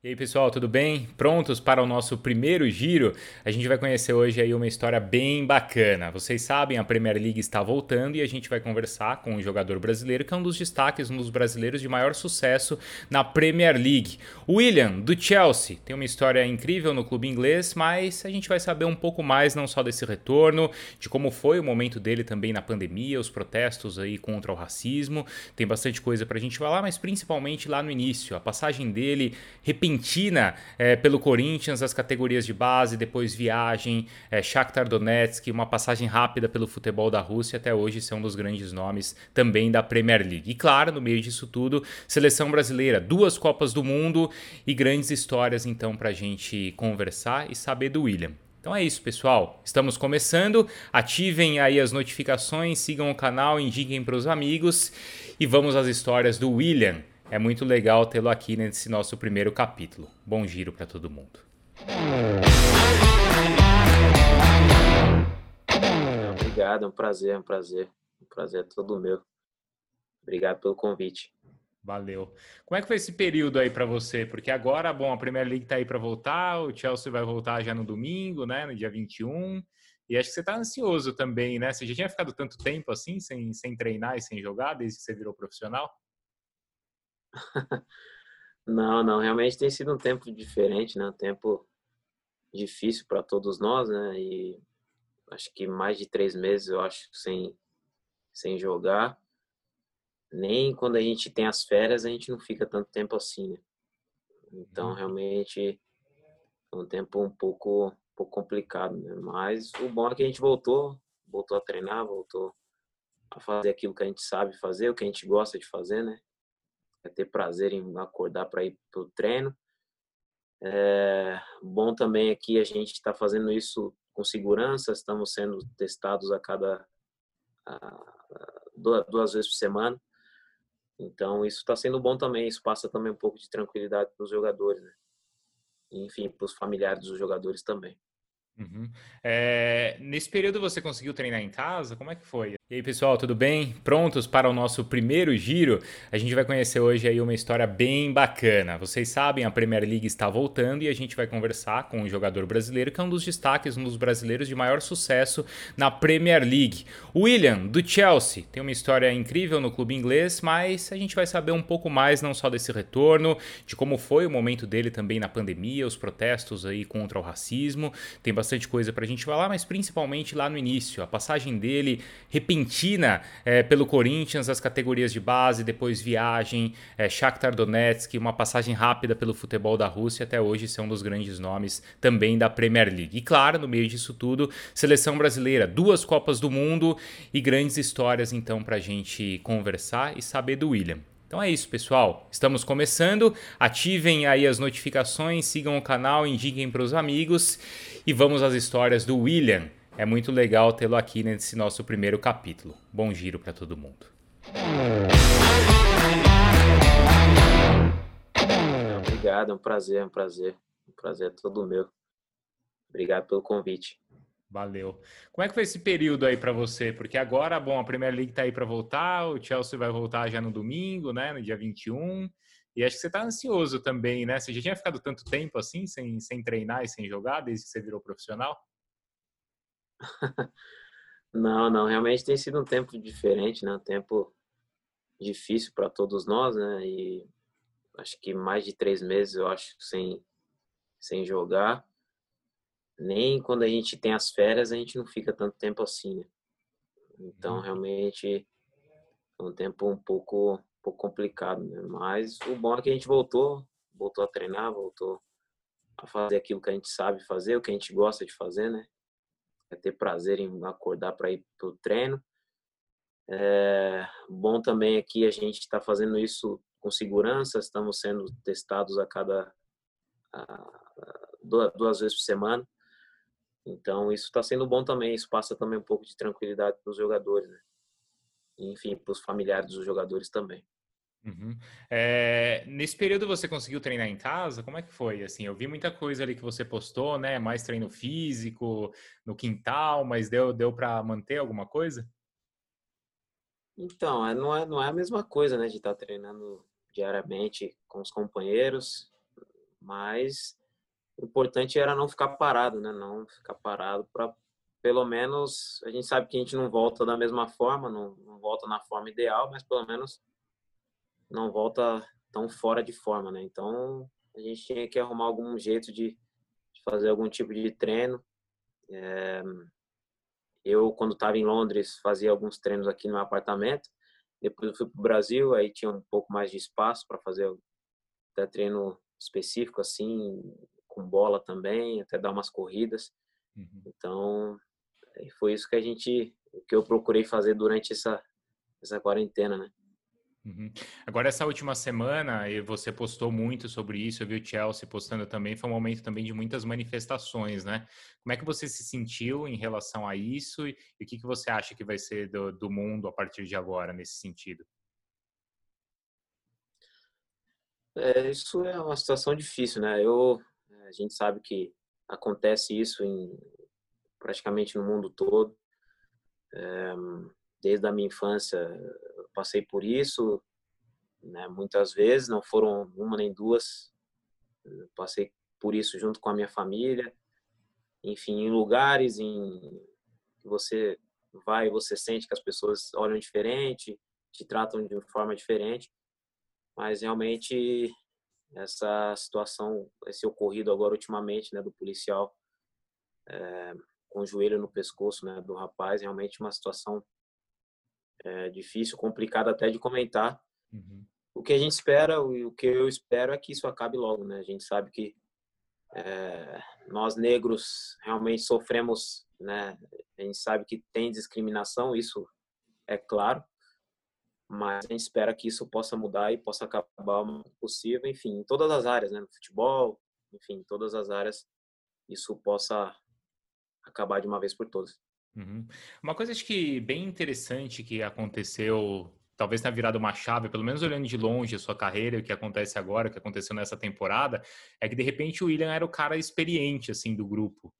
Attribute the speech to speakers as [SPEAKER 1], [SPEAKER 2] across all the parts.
[SPEAKER 1] E aí pessoal, tudo bem? Prontos para o nosso primeiro giro? A gente vai conhecer hoje aí uma história bem bacana. Vocês sabem, a Premier League está voltando e a gente vai conversar com um jogador brasileiro que é um dos destaques, um dos brasileiros de maior sucesso na Premier League. William, do Chelsea, tem uma história incrível no clube inglês, mas a gente vai saber um pouco mais não só desse retorno, de como foi o momento dele também na pandemia, os protestos aí contra o racismo. Tem bastante coisa para a gente falar, mas principalmente lá no início, a passagem dele repentina é, pelo Corinthians, as categorias de base, depois viagem, é, Shakhtar Donetsk, uma passagem rápida pelo futebol da Rússia, até hoje são um dos grandes nomes também da Premier League. E claro, no meio disso tudo, seleção brasileira, duas Copas do Mundo e grandes histórias então para a gente conversar e saber do William. Então é isso, pessoal. Estamos começando. Ativem aí as notificações, sigam o canal, indiquem para os amigos e vamos às histórias do William. É muito legal tê-lo aqui nesse nosso primeiro capítulo. Bom giro para todo mundo.
[SPEAKER 2] Obrigado, é um prazer, é um prazer. Um prazer é todo meu. Obrigado pelo convite.
[SPEAKER 1] Valeu. Como é que foi esse período aí para você? Porque agora, bom, a Premier League tá aí para voltar, o Chelsea vai voltar já no domingo, né, no dia 21. E acho que você tá ansioso também, né? Você já tinha ficado tanto tempo assim, sem, sem treinar e sem jogar, desde que você virou profissional?
[SPEAKER 2] Não, não, realmente tem sido um tempo diferente, né? Um tempo difícil para todos nós, né? E acho que mais de três meses, eu acho, sem, sem jogar. Nem quando a gente tem as férias, a gente não fica tanto tempo assim, né? Então, uhum. realmente, é um tempo um pouco, um pouco complicado, né? Mas o bom é que a gente voltou, voltou a treinar, voltou a fazer aquilo que a gente sabe fazer, o que a gente gosta de fazer, né? É ter prazer em acordar para ir para o treino. É bom também aqui a gente está fazendo isso com segurança, estamos sendo testados a cada a, duas vezes por semana. Então isso está sendo bom também, isso passa também um pouco de tranquilidade para os jogadores, né? enfim, para os familiares dos jogadores também.
[SPEAKER 1] Uhum. É, nesse período você conseguiu treinar em casa? Como é que foi? E aí pessoal, tudo bem? Prontos para o nosso primeiro giro? A gente vai conhecer hoje aí uma história bem bacana. Vocês sabem, a Premier League está voltando e a gente vai conversar com um jogador brasileiro que é um dos destaques, um dos brasileiros de maior sucesso na Premier League. William, do Chelsea, tem uma história incrível no clube inglês, mas a gente vai saber um pouco mais não só desse retorno, de como foi o momento dele também na pandemia, os protestos aí contra o racismo. Tem bastante coisa para a gente falar, mas principalmente lá no início, a passagem dele repentina repentina é, pelo Corinthians, as categorias de base, depois viagem, é, Shakhtar Donetsk, uma passagem rápida pelo futebol da Rússia, até hoje são um dos grandes nomes também da Premier League. E claro, no meio disso tudo, seleção brasileira, duas Copas do Mundo e grandes histórias então para a gente conversar e saber do William. Então é isso, pessoal. Estamos começando. Ativem aí as notificações, sigam o canal, indiquem para os amigos e vamos às histórias do William. É muito legal tê-lo aqui nesse nosso primeiro capítulo. Bom giro para todo mundo.
[SPEAKER 2] Obrigado, é um prazer, é um prazer. Um prazer todo meu. Obrigado pelo convite.
[SPEAKER 1] Valeu. Como é que foi esse período aí para você? Porque agora, bom, a Premier League tá aí para voltar, o Chelsea vai voltar já no domingo, né, no dia 21. E acho que você tá ansioso também, né? Você já tinha ficado tanto tempo assim, sem, sem treinar e sem jogar, desde que você virou profissional?
[SPEAKER 2] Não, não, realmente tem sido um tempo diferente, né? Um tempo difícil para todos nós, né? E acho que mais de três meses, eu acho, sem, sem jogar. Nem quando a gente tem as férias, a gente não fica tanto tempo assim, né? Então, uhum. realmente, é um tempo um pouco, um pouco complicado, né? Mas o bom é que a gente voltou, voltou a treinar, voltou a fazer aquilo que a gente sabe fazer, o que a gente gosta de fazer, né? É ter prazer em acordar para ir para o treino. É bom também aqui a gente está fazendo isso com segurança, estamos sendo testados a cada a, duas vezes por semana. Então isso está sendo bom também, isso passa também um pouco de tranquilidade para os jogadores, né? enfim, para os familiares dos jogadores também.
[SPEAKER 1] Uhum. É, nesse período você conseguiu treinar em casa? Como é que foi? Assim, eu vi muita coisa ali que você postou, né? Mais treino físico no quintal, mas deu deu para manter alguma coisa?
[SPEAKER 2] Então, é, não é não é a mesma coisa, né? De estar tá treinando diariamente com os companheiros, Mas o importante era não ficar parado, né? Não ficar parado para pelo menos a gente sabe que a gente não volta da mesma forma, não, não volta na forma ideal, mas pelo menos não volta tão fora de forma, né? Então a gente tinha que arrumar algum jeito de, de fazer algum tipo de treino. É, eu, quando estava em Londres, fazia alguns treinos aqui no meu apartamento. Depois eu fui para o Brasil, aí tinha um pouco mais de espaço para fazer até treino específico, assim, com bola também, até dar umas corridas. Uhum. Então, foi isso que a gente, que eu procurei fazer durante essa, essa quarentena, né?
[SPEAKER 1] Uhum. Agora, essa última semana, e você postou muito sobre isso, eu vi o Chelsea postando também, foi um momento também de muitas manifestações, né? Como é que você se sentiu em relação a isso e, e o que, que você acha que vai ser do, do mundo a partir de agora, nesse sentido?
[SPEAKER 2] É, isso é uma situação difícil, né? Eu, a gente sabe que acontece isso em praticamente no mundo todo. É, desde a minha infância passei por isso, né, muitas vezes, não foram uma nem duas, passei por isso junto com a minha família, enfim, em lugares em que você vai você sente que as pessoas olham diferente, te tratam de forma diferente, mas realmente essa situação, esse ocorrido agora ultimamente, né, do policial é, com o joelho no pescoço, né, do rapaz, realmente uma situação é difícil, complicado até de comentar. Uhum. O que a gente espera, o que eu espero é que isso acabe logo, né? A gente sabe que é, nós negros realmente sofremos, né? A gente sabe que tem discriminação, isso é claro, mas a gente espera que isso possa mudar e possa acabar o mais possível, enfim, em todas as áreas, né? No futebol, enfim, em todas as áreas, isso possa acabar de uma vez por todas.
[SPEAKER 1] Uhum. Uma coisa acho que bem interessante que aconteceu, talvez tenha virado uma chave, pelo menos olhando de longe a sua carreira e o que acontece agora, o que aconteceu nessa temporada, é que de repente o William era o cara experiente assim do grupo.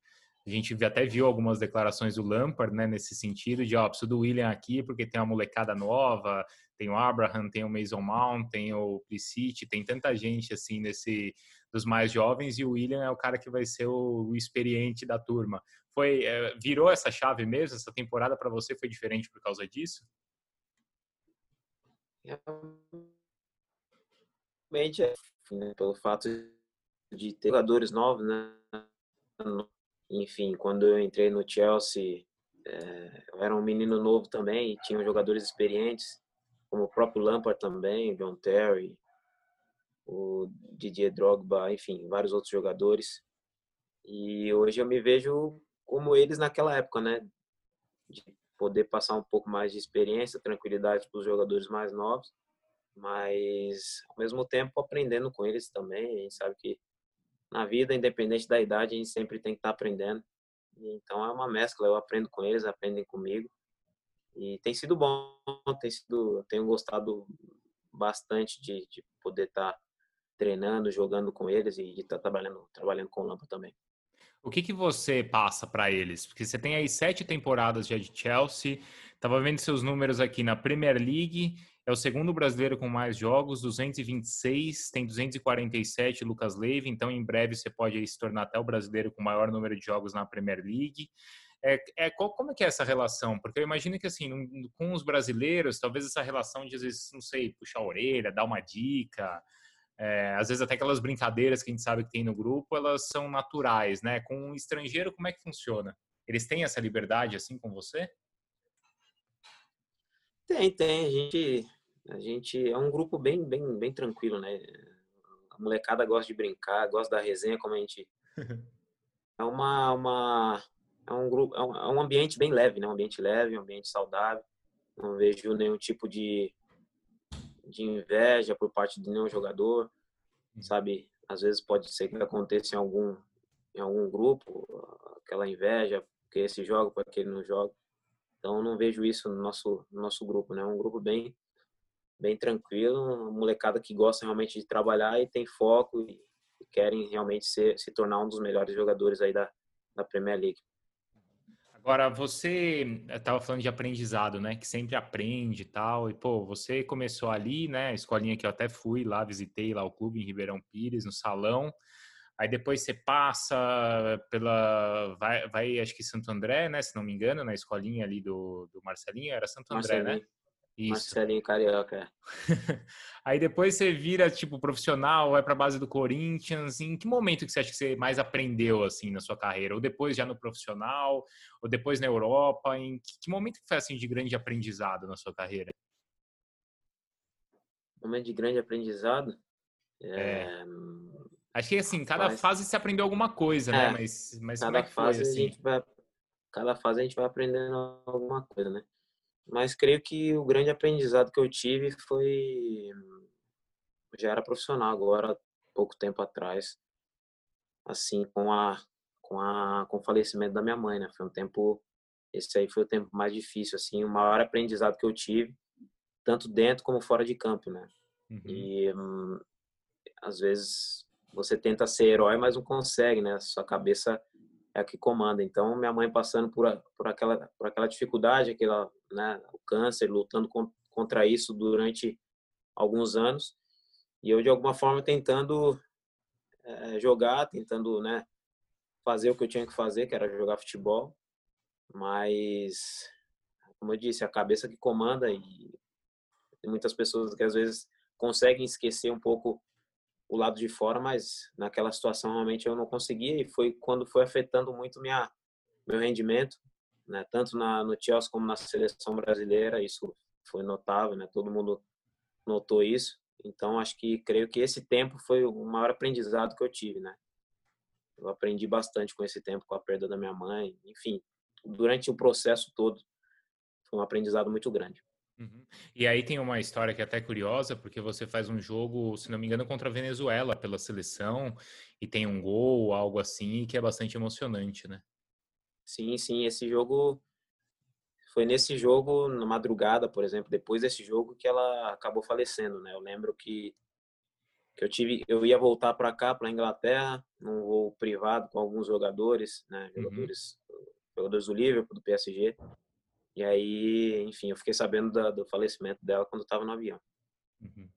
[SPEAKER 1] A gente até viu algumas declarações do Lampard, né, nesse sentido de, ó, preciso do William aqui porque tem uma molecada nova, tem o Abraham, tem o Mason Mount, tem o Plicit, tem tanta gente assim nesse dos mais jovens e o William é o cara que vai ser o, o experiente da turma. Foi é, virou essa chave mesmo? Essa temporada para você foi diferente por causa disso?
[SPEAKER 2] Realmente, é, pelo fato de ter jogadores novos, né? Enfim, quando eu entrei no Chelsea, é, eu era um menino novo também e tinha jogadores experientes, como o próprio Lampard também, John Terry, o Didier Drogba, enfim, vários outros jogadores. E hoje eu me vejo como eles naquela época, né? De poder passar um pouco mais de experiência, tranquilidade para os jogadores mais novos, mas ao mesmo tempo aprendendo com eles também. A gente sabe que na vida, independente da idade, a gente sempre tem que estar tá aprendendo. Então é uma mescla, eu aprendo com eles, aprendem comigo. E tem sido bom, tem sido, tenho gostado bastante de, de poder estar tá treinando, jogando com eles e estar tá trabalhando, trabalhando com o Lampa também.
[SPEAKER 1] O que, que você passa para eles? Porque você tem aí sete temporadas já de Chelsea. Estava vendo seus números aqui na Premier League. É o segundo brasileiro com mais jogos, 226, tem 247 Lucas Leiva, então em breve você pode se tornar até o brasileiro com maior número de jogos na Premier League. É, é, qual, como é que é essa relação? Porque eu imagino que, assim, com os brasileiros, talvez essa relação de, às vezes, não sei, puxar a orelha, dar uma dica, é, às vezes até aquelas brincadeiras que a gente sabe que tem no grupo, elas são naturais, né? Com um estrangeiro, como é que funciona? Eles têm essa liberdade assim com você?
[SPEAKER 2] Tem, tem. A gente, a gente é um grupo bem, bem, bem tranquilo, né? A molecada gosta de brincar, gosta da resenha, como a gente. É uma, uma é um grupo, é um, é um ambiente bem leve, né? Um ambiente leve, um ambiente saudável. Não vejo nenhum tipo de de inveja por parte de nenhum jogador, sabe? Às vezes pode ser que aconteça em algum em algum grupo aquela inveja porque esse joga porque ele não joga. Então não vejo isso no nosso no nosso grupo, né? É um grupo bem bem tranquilo, uma molecada que gosta realmente de trabalhar e tem foco e, querem realmente ser, se tornar um dos melhores jogadores aí da, da Premier League.
[SPEAKER 1] Agora, você estava falando de aprendizado, né? Que sempre aprende e tal. E, pô, você começou ali, né? A escolinha que eu até fui lá, visitei lá o clube em Ribeirão Pires, no salão. Aí depois você passa pela. Vai, vai, acho que Santo André, né? Se não me engano, na escolinha ali do, do Marcelinho. Era Santo André, né?
[SPEAKER 2] Isso. Marcelinho Carioca. É.
[SPEAKER 1] Aí depois você vira, tipo, profissional, vai para a base do Corinthians. Em que momento que você acha que você mais aprendeu, assim, na sua carreira? Ou depois já no profissional? Ou depois na Europa? Em que, momento que foi, assim, de grande aprendizado na sua carreira?
[SPEAKER 2] Momento de grande aprendizado?
[SPEAKER 1] É... é... Acho que, assim, cada Mas... fase você aprendeu alguma coisa, né? é. Mas, mas
[SPEAKER 2] cada
[SPEAKER 1] como é que
[SPEAKER 2] fase
[SPEAKER 1] foi, assim?
[SPEAKER 2] Vai... Cada fase a gente vai aprendendo alguma coisa, né? Mas creio que o grande aprendizado que eu tive foi já era profissional agora, pouco tempo atrás, assim, com a com a com o falecimento da minha mãe, né? Foi um tempo esse aí foi o tempo mais difícil, assim, o maior aprendizado que eu tive, tanto dentro como fora de campo, né? Uhum. E hum, às vezes você tenta ser herói, mas não consegue, né? Sua cabeça é a que comanda. Então, minha mãe passando por, por aquela por aquela dificuldade, aquela né, o câncer, lutando contra isso durante alguns anos. E eu, de alguma forma, tentando é, jogar, tentando né, fazer o que eu tinha que fazer, que era jogar futebol. Mas, como eu disse, a cabeça que comanda e tem muitas pessoas que às vezes conseguem esquecer um pouco o lado de fora, mas naquela situação realmente eu não conseguia e foi quando foi afetando muito minha meu rendimento né? Tanto na, no Chelsea como na seleção brasileira, isso foi notável, né? Todo mundo notou isso. Então, acho que creio que esse tempo foi o maior aprendizado que eu tive, né? Eu aprendi bastante com esse tempo, com a perda da minha mãe, enfim, durante o processo todo, foi um aprendizado muito grande.
[SPEAKER 1] Uhum. E aí tem uma história que é até curiosa, porque você faz um jogo, se não me engano, contra a Venezuela pela seleção, e tem um gol, algo assim, que é bastante emocionante, né?
[SPEAKER 2] Sim, sim, esse jogo foi nesse jogo, na madrugada, por exemplo, depois desse jogo que ela acabou falecendo, né? Eu lembro que, que eu tive, eu ia voltar para cá, para Inglaterra, num voo privado com alguns jogadores, né? Uhum. Jogadores, uhum. jogadores do Liverpool, do PSG. E aí, enfim, eu fiquei sabendo da, do falecimento dela quando eu estava no avião.
[SPEAKER 1] Uhum.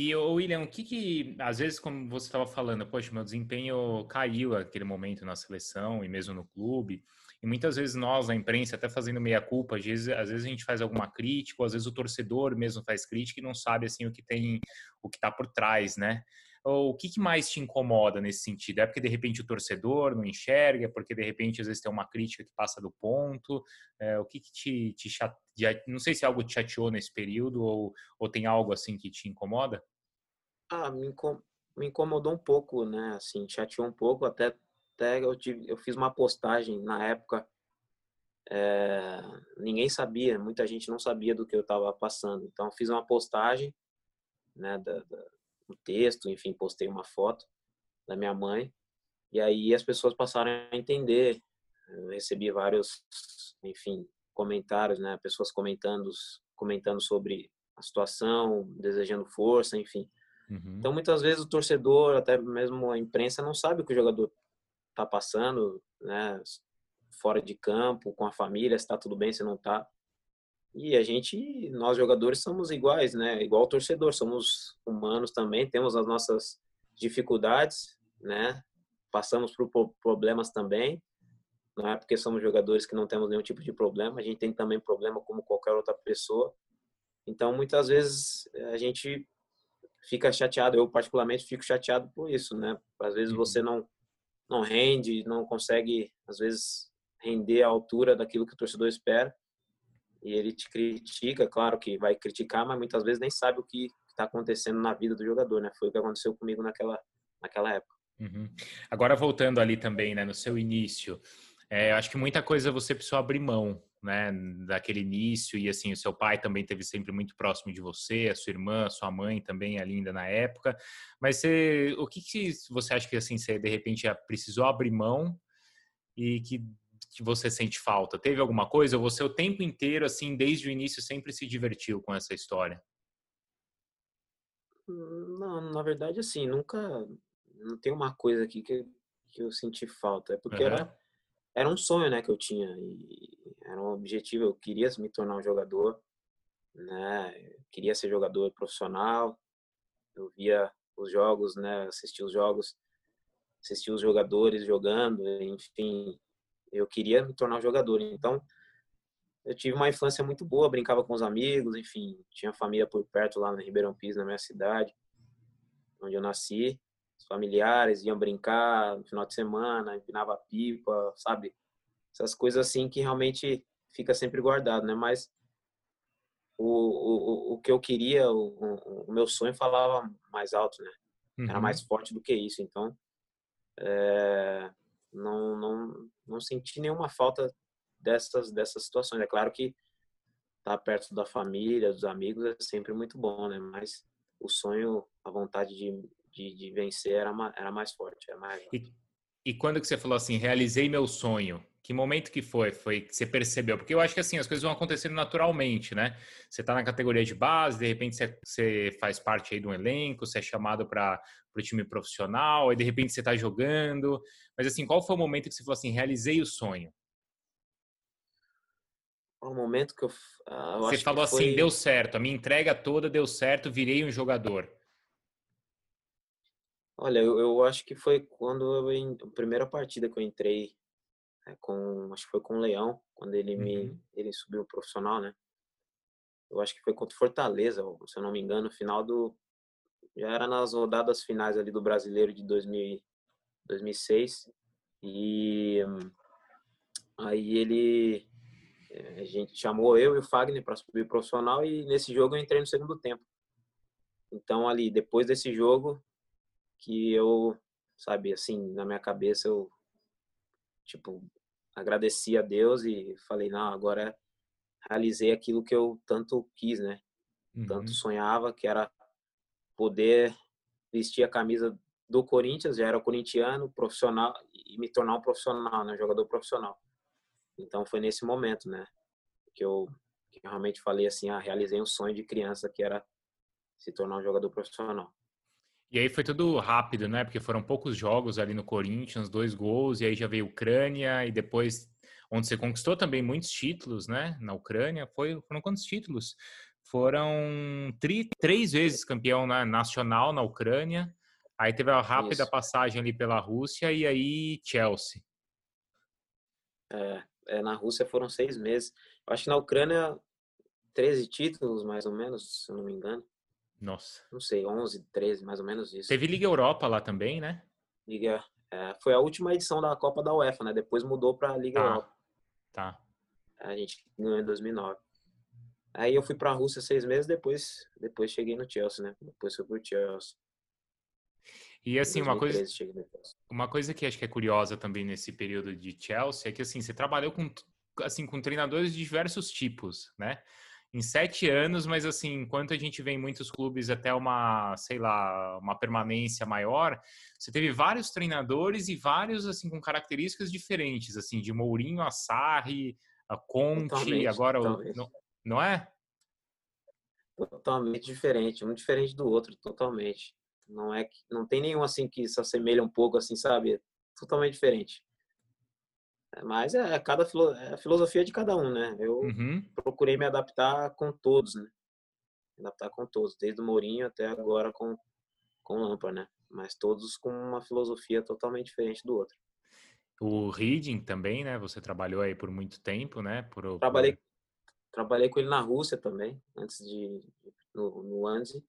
[SPEAKER 1] E, William, o que que, às vezes, como você estava falando, poxa, meu desempenho caiu naquele momento na seleção e mesmo no clube, e muitas vezes nós, na imprensa, até fazendo meia-culpa, às vezes, às vezes a gente faz alguma crítica, ou às vezes o torcedor mesmo faz crítica e não sabe, assim, o que tem, o que está por trás, né? Ou o que, que, mais te incomoda nesse sentido? É porque de repente o torcedor não enxerga, é porque de repente às vezes tem uma crítica que passa do ponto. É, o que, que te, te? Não sei se algo te chateou nesse período ou, ou tem algo assim que te incomoda?
[SPEAKER 2] Ah, me, incom me incomodou um pouco, né? Assim, chateou um pouco. Até, até eu, tive, eu fiz uma postagem na época. É, ninguém sabia, muita gente não sabia do que eu estava passando. Então, fiz uma postagem, né? Da, da um texto, enfim, postei uma foto da minha mãe. E aí as pessoas passaram a entender. Eu recebi vários, enfim, comentários, né? Pessoas comentando, comentando sobre a situação, desejando força, enfim. Uhum. Então, muitas vezes o torcedor, até mesmo a imprensa, não sabe o que o jogador está passando, né? Fora de campo, com a família, se está tudo bem, se não está. E a gente, nós jogadores somos iguais, né? Igual o torcedor, somos humanos também, temos as nossas dificuldades, né? Passamos por problemas também. Não é porque somos jogadores que não temos nenhum tipo de problema, a gente tem também problema como qualquer outra pessoa. Então, muitas vezes a gente fica chateado, eu particularmente fico chateado por isso, né? Às vezes uhum. você não não rende, não consegue às vezes render à altura daquilo que o torcedor espera e ele te critica, claro que vai criticar, mas muitas vezes nem sabe o que está acontecendo na vida do jogador, né? Foi o que aconteceu comigo naquela, naquela época.
[SPEAKER 1] Uhum. Agora voltando ali também, né, no seu início, é, acho que muita coisa você precisou abrir mão, né, daquele início e assim o seu pai também teve sempre muito próximo de você, a sua irmã, a sua mãe também ali ainda na época. Mas você, o que, que você acha que assim você de repente precisou abrir mão e que que você sente falta? Teve alguma coisa? Ou você o tempo inteiro, assim, desde o início, sempre se divertiu com essa história?
[SPEAKER 2] Não, na verdade, assim, nunca. Não tem uma coisa aqui que, que eu senti falta. É porque uhum. era, era um sonho, né, que eu tinha e era um objetivo. Eu queria me tornar um jogador, né? Eu queria ser jogador profissional. Eu via os jogos, né? Assistia os jogos, assistia os jogadores jogando, enfim. Eu queria me tornar um jogador. Então, eu tive uma infância muito boa, brincava com os amigos, enfim, tinha família por perto lá no Ribeirão Pires, na minha cidade, onde eu nasci. Os familiares iam brincar no final de semana, empinava pipa, sabe? Essas coisas assim que realmente fica sempre guardado, né? Mas o, o, o que eu queria, o, o meu sonho falava mais alto, né? Era uhum. mais forte do que isso. Então, é, não, não, não senti nenhuma falta dessas, dessas situações. É claro que estar tá perto da família, dos amigos é sempre muito bom, né? Mas o sonho, a vontade de, de, de vencer era, era mais forte. Era mais...
[SPEAKER 1] E, e quando que você falou assim, realizei meu sonho? Que momento que foi? Foi que você percebeu? Porque eu acho que assim, as coisas vão acontecendo naturalmente, né? Você está na categoria de base, de repente você, você faz parte aí de um elenco, você é chamado para o time profissional, aí de repente você está jogando. Mas assim, qual foi o momento que você falou assim, realizei o sonho?
[SPEAKER 2] o momento que eu.
[SPEAKER 1] Ah, eu Você falou assim, foi... assim, deu certo, a minha entrega toda deu certo, virei um jogador.
[SPEAKER 2] Olha, eu, eu acho que foi quando eu, a primeira partida que eu entrei é, com, acho que foi com o Leão, quando ele uhum. me, ele subiu profissional, né? Eu acho que foi contra o Fortaleza, se eu não me engano, no final do, já era nas rodadas finais ali do Brasileiro de 2000, 2006 e aí ele a gente chamou eu e o Fagner para subir profissional e nesse jogo eu entrei no segundo tempo. Então ali depois desse jogo que eu, sabe, assim, na minha cabeça eu tipo agradeci a Deus e falei, não, agora realizei aquilo que eu tanto quis, né? Uhum. Tanto sonhava que era poder vestir a camisa do Corinthians, já era corintiano, profissional e me tornar um profissional, né, jogador profissional. Então foi nesse momento, né, que eu, que eu realmente falei assim, ah, realizei um sonho de criança que era se tornar um jogador profissional.
[SPEAKER 1] E aí foi tudo rápido, né? Porque foram poucos jogos ali no Corinthians, dois gols, e aí já veio Ucrânia, e depois, onde você conquistou também muitos títulos, né? Na Ucrânia, foi, foram quantos títulos? Foram tri, três vezes campeão na, nacional na Ucrânia, aí teve a rápida Isso. passagem ali pela Rússia, e aí Chelsea.
[SPEAKER 2] É, é, na Rússia foram seis meses. Eu acho que na Ucrânia, 13 títulos, mais ou menos, se eu não me engano.
[SPEAKER 1] Nossa.
[SPEAKER 2] Não sei, 11, 13, mais ou menos isso.
[SPEAKER 1] Teve Liga Europa lá também, né?
[SPEAKER 2] Liga. É, foi a última edição da Copa da UEFA, né? Depois mudou para a Liga
[SPEAKER 1] ah,
[SPEAKER 2] Europa.
[SPEAKER 1] Tá.
[SPEAKER 2] A gente ganhou em 2009. Aí eu fui para a Rússia seis meses, depois, depois cheguei no Chelsea, né? Depois fui pro Chelsea.
[SPEAKER 1] E assim, uma coisa, uma coisa que acho que é curiosa também nesse período de Chelsea é que assim, você trabalhou com assim com treinadores de diversos tipos, né? Em sete anos, mas assim, enquanto a gente vê em muitos clubes até uma, sei lá, uma permanência maior, você teve vários treinadores e vários assim com características diferentes, assim, de Mourinho a Sarri, a Conte, totalmente, agora totalmente. Não, não é?
[SPEAKER 2] Totalmente diferente, um diferente do outro, totalmente. Não é que não tem nenhum assim que se assemelha um pouco assim, sabe? Totalmente diferente. É, mas é, é cada é a filosofia de cada um, né? Eu uhum. procurei me adaptar com todos, né? Me adaptar com todos, desde o Mourinho até agora com com o Lampard, né? Mas todos com uma filosofia totalmente diferente do outro.
[SPEAKER 1] O Reading também, né? Você trabalhou aí por muito tempo, né? Por,
[SPEAKER 2] trabalhei, por... trabalhei com ele na Rússia também, antes de no, no Anzi.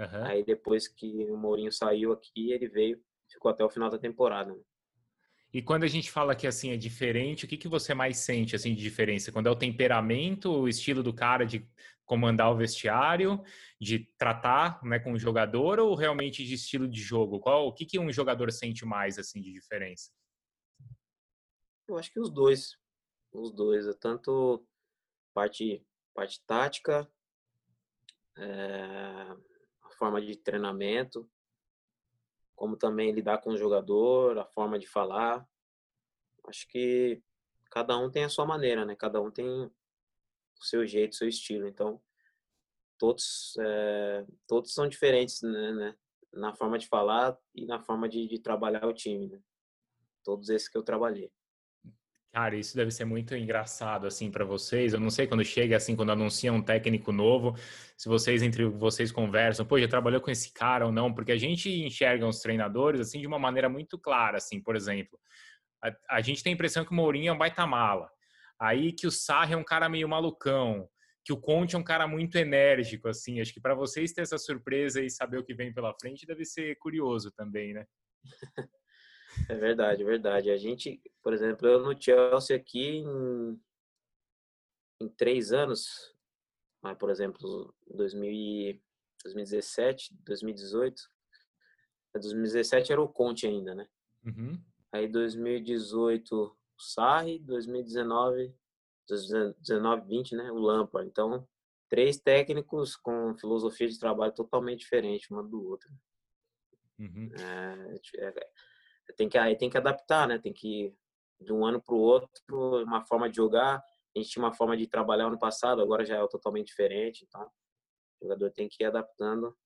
[SPEAKER 2] Uhum. Aí depois que o Mourinho saiu aqui, ele veio, ficou até o final da temporada. Né?
[SPEAKER 1] E quando a gente fala que assim é diferente, o que, que você mais sente assim de diferença? Quando é o temperamento, o estilo do cara de comandar o vestiário, de tratar né, com o jogador ou realmente de estilo de jogo? Qual o que, que um jogador sente mais assim de diferença?
[SPEAKER 2] Eu acho que os dois, os dois, é tanto parte parte tática, é, a forma de treinamento, como também lidar com o jogador, a forma de falar. Acho que cada um tem a sua maneira, né? Cada um tem o seu jeito, o seu estilo. Então, todos, é, todos são diferentes, né, né? Na forma de falar e na forma de, de trabalhar o time, né? Todos esses que eu trabalhei.
[SPEAKER 1] Cara, isso deve ser muito engraçado assim para vocês. Eu não sei quando chega assim, quando anuncia um técnico novo, se vocês entre vocês conversam, pô, já trabalhou com esse cara ou não, porque a gente enxerga os treinadores assim de uma maneira muito clara, assim, por exemplo, a, a gente tem a impressão que o Mourinho é um baita mala. Aí que o Sarri é um cara meio malucão, que o Conte é um cara muito enérgico, assim. Acho que para vocês ter essa surpresa e saber o que vem pela frente deve ser curioso também, né?
[SPEAKER 2] É verdade, é verdade. A gente, por exemplo, eu no Chelsea aqui em, em três anos, mas, por exemplo, 2017, 2018, 2017 era o Conte ainda, né? Uhum. Aí 2018 o Sarri, 2019, 2019, 20, né? O Lampard. Então, três técnicos com filosofia de trabalho totalmente diferente uma do outro. Uhum. É, é, tem que aí tem que adaptar, né? Tem que de um ano para o outro uma forma de jogar. A gente tinha uma forma de trabalhar ano passado, agora já é totalmente diferente. Então, o jogador tem que ir adaptando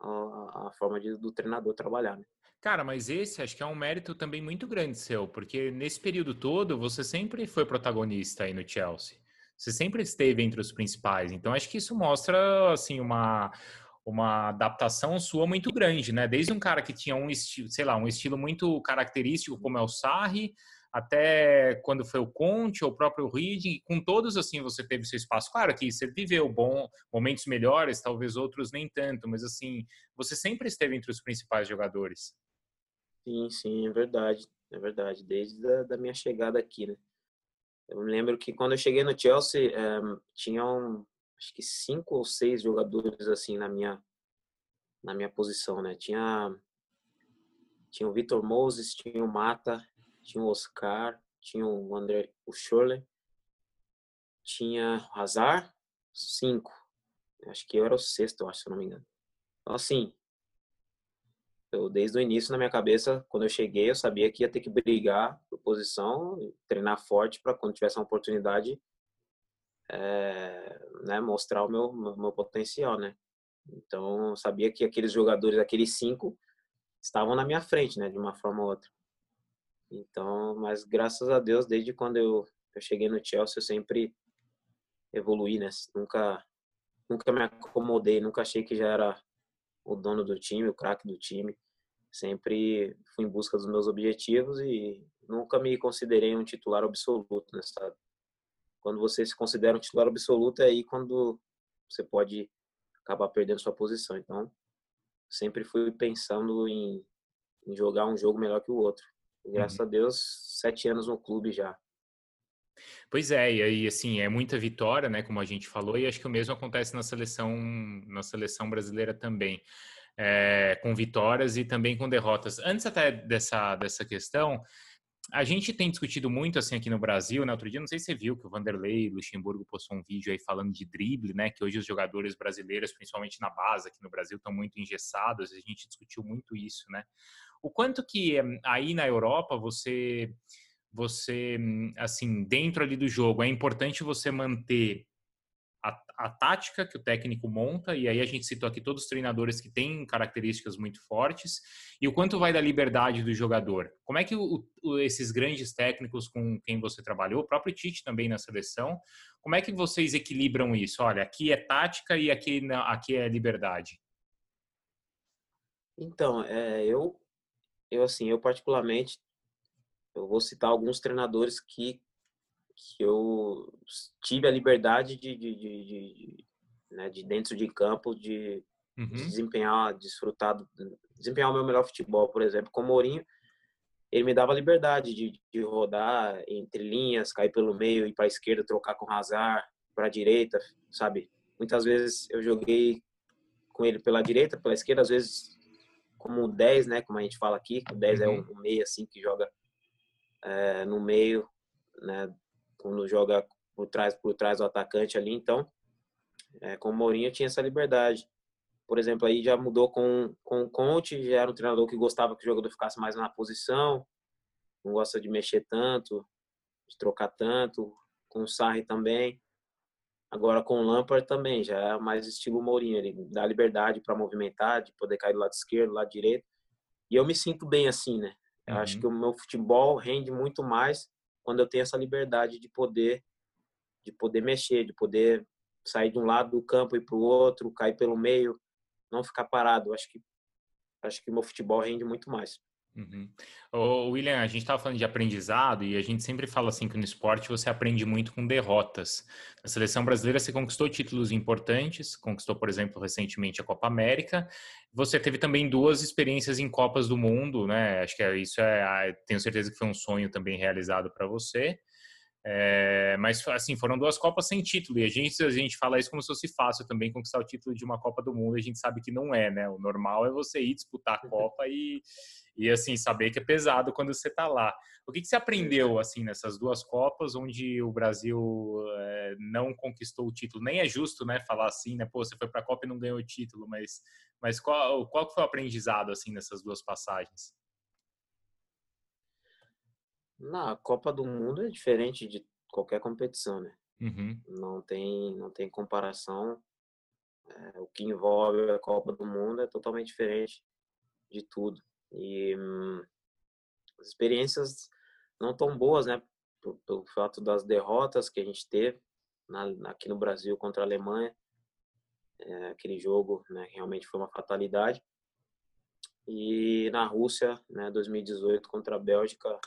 [SPEAKER 2] a, a forma de, do treinador trabalhar, né?
[SPEAKER 1] Cara, mas esse acho que é um mérito também muito grande seu, porque nesse período todo você sempre foi protagonista aí no Chelsea. Você sempre esteve entre os principais. Então acho que isso mostra assim uma uma adaptação sua muito grande, né? Desde um cara que tinha um estilo, sei lá, um estilo muito característico como é o Sarri, até quando foi o Conte, o próprio Reading, com todos assim você teve seu espaço. Claro que você viveu bom momentos melhores, talvez outros nem tanto, mas assim, você sempre esteve entre os principais jogadores.
[SPEAKER 2] Sim, sim, é verdade, é verdade, desde a da minha chegada aqui, né? Eu me lembro que quando eu cheguei no Chelsea, é, tinham acho que cinco ou seis jogadores assim na minha na minha posição, né? Tinha tinha o Vitor Moses, tinha o Mata, tinha o Oscar, tinha o André, o Schurrle, tinha o Hazard, cinco. Acho que eu era o sexto, acho, se eu não me engano. Então, assim, eu, desde o início, na minha cabeça, quando eu cheguei, eu sabia que ia ter que brigar por posição, treinar forte para quando tivesse uma oportunidade, é, né, mostrar o meu, meu potencial, né? Então, eu sabia que aqueles jogadores, aqueles cinco, estavam na minha frente, né, de uma forma ou outra. Então, mas graças a Deus, desde quando eu, eu cheguei no Chelsea, eu sempre evoluí, né? Nunca, nunca me acomodei, nunca achei que já era o dono do time, o craque do time. Sempre fui em busca dos meus objetivos e nunca me considerei um titular absoluto nessa, quando você se considera um titular absoluto, é aí quando você pode acabar perdendo sua posição. Então, sempre fui pensando em, em jogar um jogo melhor que o outro. E, graças uhum. a Deus, sete anos no clube já.
[SPEAKER 1] Pois é, e aí assim, é muita vitória, né, como a gente falou, e acho que o mesmo acontece na seleção, na seleção brasileira também, é, com vitórias e também com derrotas. Antes até dessa, dessa questão, a gente tem discutido muito assim aqui no Brasil, né? Outro dia, não sei se você viu que o Vanderlei Luxemburgo postou um vídeo aí falando de drible, né? Que hoje os jogadores brasileiros, principalmente na base aqui no Brasil, estão muito engessados. A gente discutiu muito isso, né? O quanto que eh, aí na Europa você, você, assim, dentro ali do jogo, é importante você manter a, tática que o técnico monta, e aí a gente citou aqui todos os treinadores que têm características muito fortes, e o quanto vai da liberdade do jogador. Como é que o, o, esses grandes técnicos com quem você trabalhou, o próprio Tite também na seleção, como é que vocês equilibram isso? Olha, aqui é tática e aqui, aqui é liberdade.
[SPEAKER 2] Então, é, eu, eu assim, eu particularmente, eu vou citar alguns treinadores que que eu tive a liberdade de, de, de, de, né, de dentro de campo de, uhum. desempenhar, desfrutar, desempenhar o meu melhor futebol, por exemplo, com o Mourinho, ele me dava liberdade de, de rodar entre linhas, cair pelo meio, ir para a esquerda, trocar com o Hazard, para a direita, sabe? Muitas vezes eu joguei com ele pela direita, pela esquerda, às vezes como 10, né, como a gente fala aqui, o 10 uhum. é um, um meio assim que joga é, no meio, né, quando joga por trás por trás do atacante ali. Então, é, com o Mourinho tinha essa liberdade. Por exemplo, aí já mudou com, com o Conte, já era um treinador que gostava que o jogador ficasse mais na posição, não gosta de mexer tanto, de trocar tanto. Com o Sarri também. Agora com o Lampard também, já é mais estilo Mourinho, ele dá liberdade para movimentar, de poder cair do lado esquerdo, do lado direito. E eu me sinto bem assim, né? Eu uhum. acho que o meu futebol rende muito mais quando eu tenho essa liberdade de poder de poder mexer, de poder sair de um lado do campo e para o outro, cair pelo meio, não ficar parado. Eu acho que acho que o meu futebol rende muito mais.
[SPEAKER 1] Uhum. Ô, William, a gente estava falando de aprendizado e a gente sempre fala assim que no esporte você aprende muito com derrotas. Na seleção brasileira você conquistou títulos importantes, conquistou, por exemplo, recentemente a Copa América. Você teve também duas experiências em Copas do Mundo, né? Acho que é, isso é, tenho certeza que foi um sonho também realizado para você. É, mas assim foram duas Copas sem título e a gente a gente fala isso como se fosse fácil também conquistar o título de uma Copa do Mundo a gente sabe que não é né? O normal é você ir disputar a Copa e, e assim saber que é pesado quando você está lá. O que, que você aprendeu assim nessas duas Copas onde o Brasil é, não conquistou o título? Nem é justo né falar assim né pô você foi para a Copa e não ganhou o título mas mas qual qual foi o aprendizado assim nessas duas passagens
[SPEAKER 2] na Copa do Mundo é diferente de qualquer competição, né?
[SPEAKER 1] Uhum.
[SPEAKER 2] Não tem não tem comparação. É, o que envolve a Copa do Mundo é totalmente diferente de tudo. E hum, as experiências não tão boas, né? Pelo, pelo, fato das derrotas que a gente teve na, aqui no Brasil contra a Alemanha. É, aquele jogo né, realmente foi uma fatalidade. E na Rússia, né, 2018 contra a Bélgica,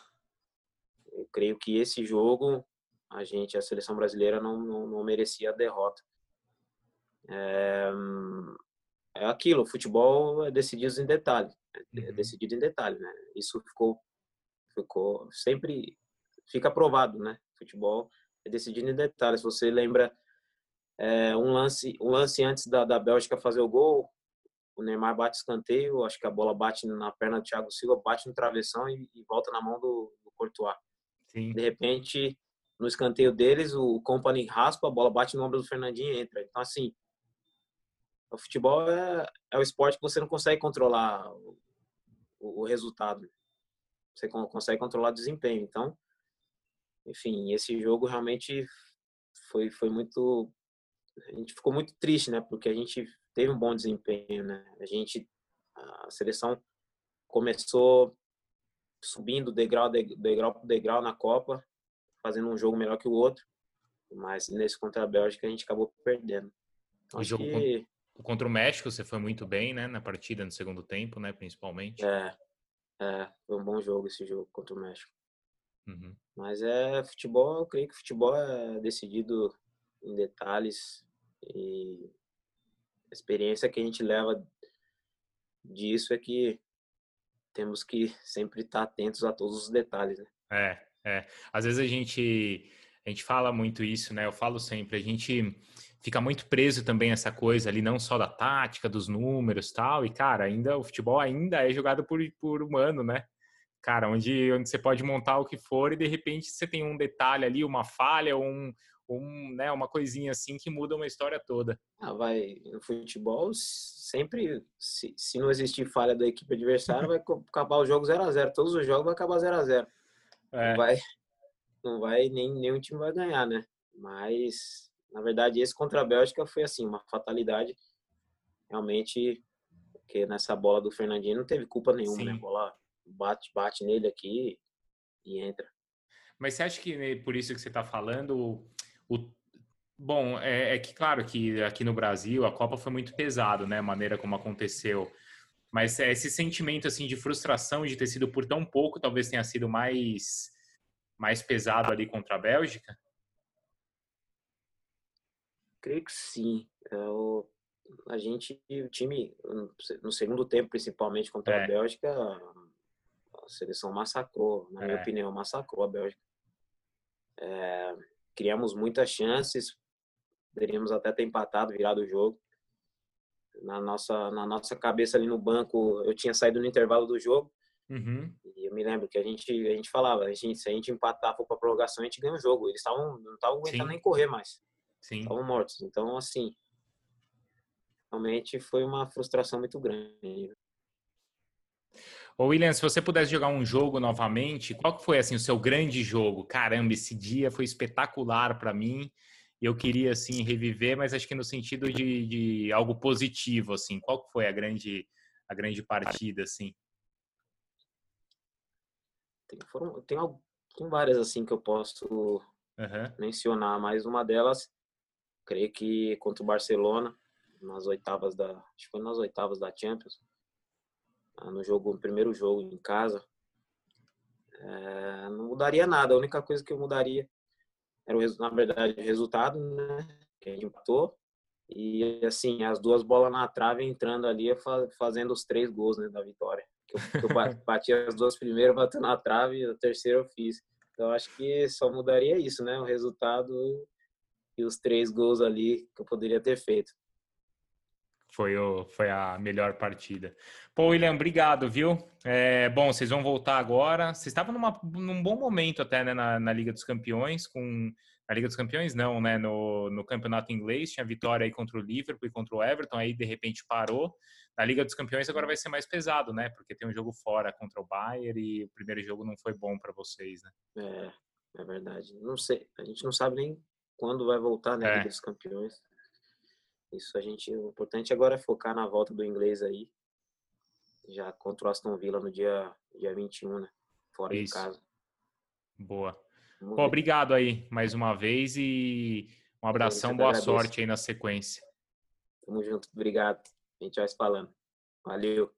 [SPEAKER 2] eu creio que esse jogo a gente, a seleção brasileira não, não, não merecia a derrota. É, é aquilo, o futebol é decidido em detalhe, é uhum. decidido em detalhe, né? Isso ficou, ficou sempre fica provado, né? Futebol é decidido em detalhe. Se você lembra é, um lance, um lance antes da, da Bélgica fazer o gol, o Neymar bate escanteio, acho que a bola bate na perna do Thiago Silva, bate no travessão e, e volta na mão do, do Courtois.
[SPEAKER 1] Sim.
[SPEAKER 2] De repente, no escanteio deles, o Company raspa, a bola bate no ombro do Fernandinho e entra. Então, assim, o futebol é, é o esporte que você não consegue controlar o, o, resultado. Você consegue controlar o desempenho. Então, enfim, esse jogo realmente foi, foi muito. A gente ficou muito triste, né? Porque a gente teve um bom desempenho, né? A gente, a seleção começou subindo degrau, degrau por degrau na Copa, fazendo um jogo melhor que o outro. Mas nesse contra a Bélgica a gente acabou perdendo.
[SPEAKER 1] Então, o jogo que... contra o México você foi muito bem, né? Na partida no segundo tempo, né? Principalmente.
[SPEAKER 2] É, é foi um bom jogo esse jogo contra o México.
[SPEAKER 1] Uhum.
[SPEAKER 2] Mas é futebol, eu creio que futebol é decidido em detalhes e a experiência que a gente leva disso é que temos que sempre estar atentos a todos os detalhes. Né?
[SPEAKER 1] É, é. Às vezes a gente a gente fala muito isso, né? Eu falo sempre, a gente fica muito preso também essa coisa ali, não só da tática, dos números tal. E, cara, ainda o futebol ainda é jogado por, por humano, né? Cara, onde, onde você pode montar o que for e de repente você tem um detalhe ali, uma falha, um, um, né, uma coisinha assim que muda uma história toda.
[SPEAKER 2] Ah, vai no futebol sempre se, se não existir falha da equipe adversária vai acabar o jogo 0 a 0 todos os jogos vai acabar 0 a 0 é. não vai não vai nem nenhum time vai ganhar né mas na verdade esse contra a Bélgica foi assim uma fatalidade realmente porque nessa bola do Fernandinho não teve culpa nenhuma né? Sim. né a bola bate bate nele aqui e entra
[SPEAKER 1] mas você acha que né, por isso que você está falando o, bom, é, é, que claro que aqui no Brasil a Copa foi muito pesado, né? A maneira como aconteceu. Mas esse sentimento assim de frustração de ter sido por tão pouco, talvez tenha sido mais mais pesado ali contra a Bélgica.
[SPEAKER 2] Creio que sim. Eu, é, a gente, o time no segundo tempo, principalmente contra é. a Bélgica, a seleção massacrou, na é. minha opinião, massacrou a Bélgica. É, criamos muitas chances, poderíamos até ter empatado, virado o jogo. Na nossa, na nossa cabeça ali no banco, eu tinha saído no intervalo do jogo.
[SPEAKER 1] Uhum.
[SPEAKER 2] E eu me lembro que a gente, a gente falava, a gente, se a gente empatar for para prorrogação, a gente ganha o jogo. Eles estavam não estavam aguentando Sim. nem correr mais. Estavam mortos. Então, assim, realmente foi uma frustração muito grande.
[SPEAKER 1] Ô William, se você pudesse jogar um jogo novamente, qual que foi assim o seu grande jogo? Caramba, esse dia foi espetacular para mim. Eu queria assim reviver, mas acho que no sentido de, de algo positivo assim. Qual que foi a grande a grande partida assim?
[SPEAKER 2] Tem, foram, tem tem várias assim que eu posso
[SPEAKER 1] uhum.
[SPEAKER 2] mencionar, mas uma delas, creio que contra o Barcelona, nas oitavas da, acho que foi nas oitavas da Champions, no jogo, no primeiro jogo em casa, é, não mudaria nada. A única coisa que eu mudaria era o na verdade o resultado, né? Que a gente empatou e assim as duas bolas na trave entrando ali, fazendo os três gols né, da vitória. Eu, eu bati as duas primeiras, bateu na trave, e a terceira eu fiz. Então acho que só mudaria isso, né? O resultado e os três gols ali que eu poderia ter feito.
[SPEAKER 1] Foi, o, foi a melhor partida. Pô, William, obrigado, viu? É, bom, vocês vão voltar agora. Vocês estavam numa, num bom momento até né, na, na Liga dos Campeões, com na Liga dos Campeões não, né? No, no campeonato inglês tinha vitória aí contra o Liverpool e contra o Everton, aí de repente parou. Na Liga dos Campeões agora vai ser mais pesado, né? Porque tem um jogo fora contra o Bayern e o primeiro jogo não foi bom para vocês, né?
[SPEAKER 2] É, é verdade. Não sei, a gente não sabe nem quando vai voltar né, é. Liga dos Campeões. Isso a gente, o importante agora é focar na volta do inglês aí. Já contra o Aston Villa no dia dia 21, né? Fora Isso. de casa.
[SPEAKER 1] Boa. Pô, obrigado aí mais uma vez e um abração, boa agradeço. sorte aí na sequência.
[SPEAKER 2] Tamo junto, obrigado. A gente vai se falando. Valeu.